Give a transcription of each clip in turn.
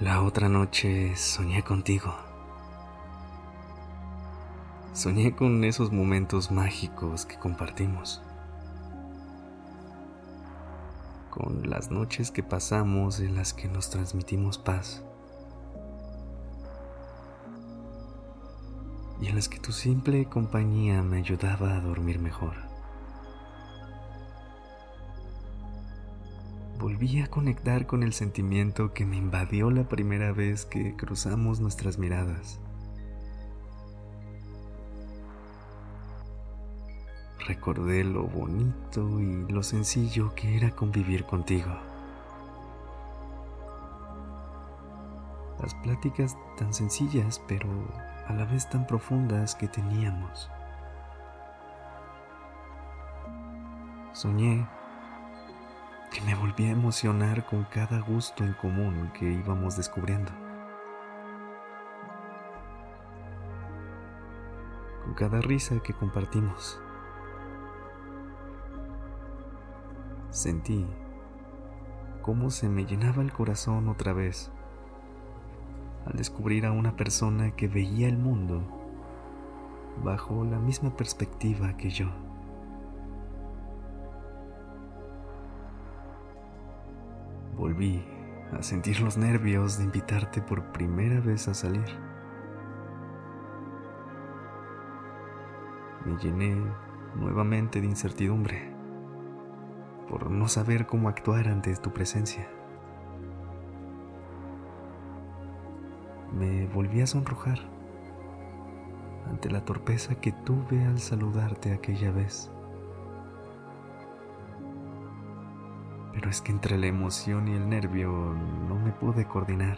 La otra noche soñé contigo. Soñé con esos momentos mágicos que compartimos. Con las noches que pasamos en las que nos transmitimos paz. Y en las que tu simple compañía me ayudaba a dormir mejor. Volví a conectar con el sentimiento que me invadió la primera vez que cruzamos nuestras miradas. Recordé lo bonito y lo sencillo que era convivir contigo. Las pláticas tan sencillas pero a la vez tan profundas que teníamos. Soñé que me volví a emocionar con cada gusto en común que íbamos descubriendo. Con cada risa que compartimos. Sentí cómo se me llenaba el corazón otra vez al descubrir a una persona que veía el mundo bajo la misma perspectiva que yo. Volví a sentir los nervios de invitarte por primera vez a salir. Me llené nuevamente de incertidumbre por no saber cómo actuar ante tu presencia. Me volví a sonrojar ante la torpeza que tuve al saludarte aquella vez. Pero es que entre la emoción y el nervio no me pude coordinar.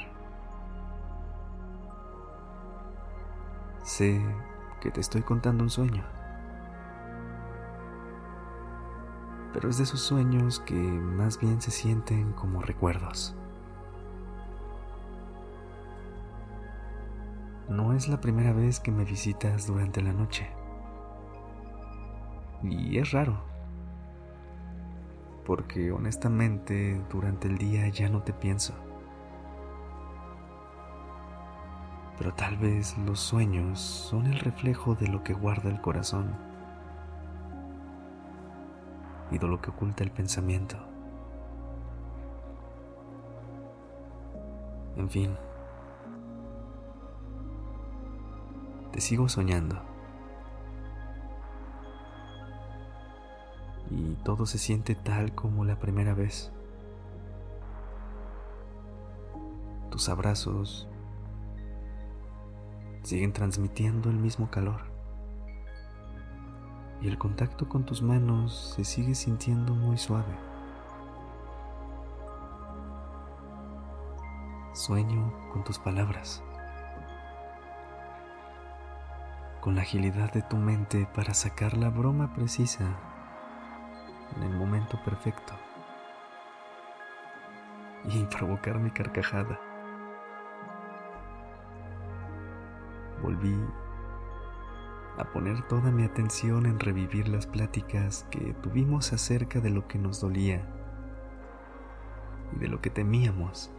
Sé que te estoy contando un sueño, pero es de esos sueños que más bien se sienten como recuerdos. No es la primera vez que me visitas durante la noche. Y es raro porque honestamente durante el día ya no te pienso. Pero tal vez los sueños son el reflejo de lo que guarda el corazón y de lo que oculta el pensamiento. En fin, te sigo soñando. Y todo se siente tal como la primera vez. Tus abrazos siguen transmitiendo el mismo calor y el contacto con tus manos se sigue sintiendo muy suave. Sueño con tus palabras, con la agilidad de tu mente para sacar la broma precisa en el momento perfecto y provocar mi carcajada. Volví a poner toda mi atención en revivir las pláticas que tuvimos acerca de lo que nos dolía y de lo que temíamos.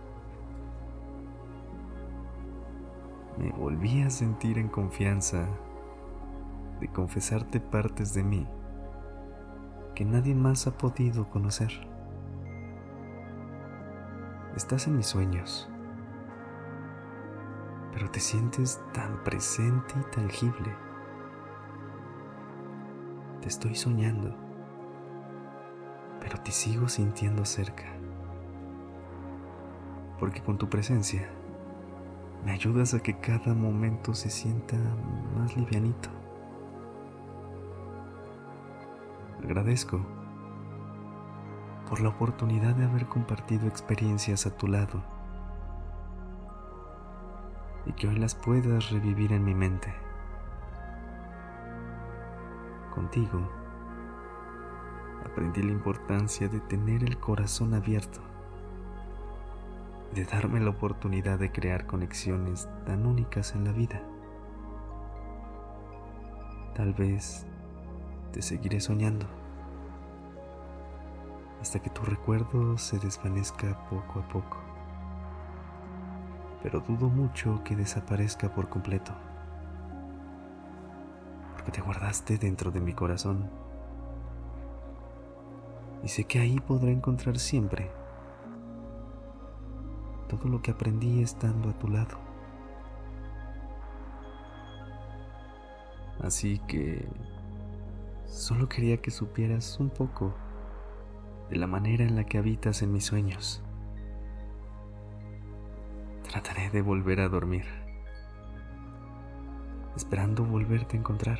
Me volví a sentir en confianza de confesarte partes de mí que nadie más ha podido conocer. Estás en mis sueños, pero te sientes tan presente y tangible. Te estoy soñando, pero te sigo sintiendo cerca, porque con tu presencia me ayudas a que cada momento se sienta más livianito. Agradezco por la oportunidad de haber compartido experiencias a tu lado y que hoy las puedas revivir en mi mente. Contigo aprendí la importancia de tener el corazón abierto, de darme la oportunidad de crear conexiones tan únicas en la vida. Tal vez te seguiré soñando hasta que tu recuerdo se desvanezca poco a poco. Pero dudo mucho que desaparezca por completo, porque te guardaste dentro de mi corazón. Y sé que ahí podré encontrar siempre todo lo que aprendí estando a tu lado. Así que solo quería que supieras un poco de la manera en la que habitas en mis sueños. Trataré de volver a dormir, esperando volverte a encontrar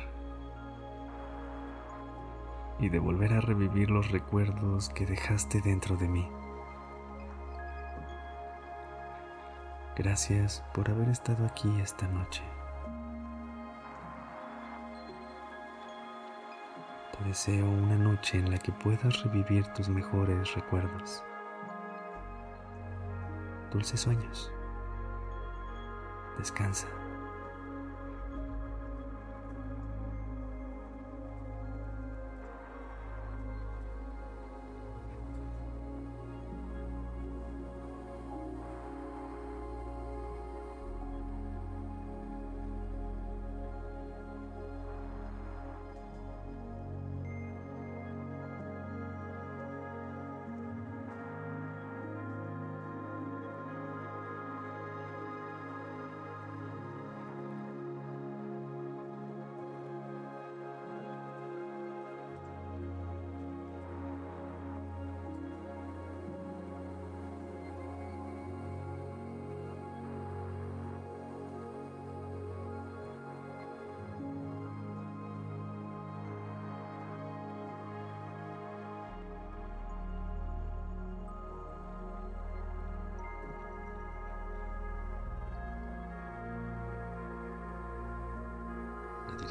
y de volver a revivir los recuerdos que dejaste dentro de mí. Gracias por haber estado aquí esta noche. Deseo una noche en la que puedas revivir tus mejores recuerdos. Dulces sueños. Descansa.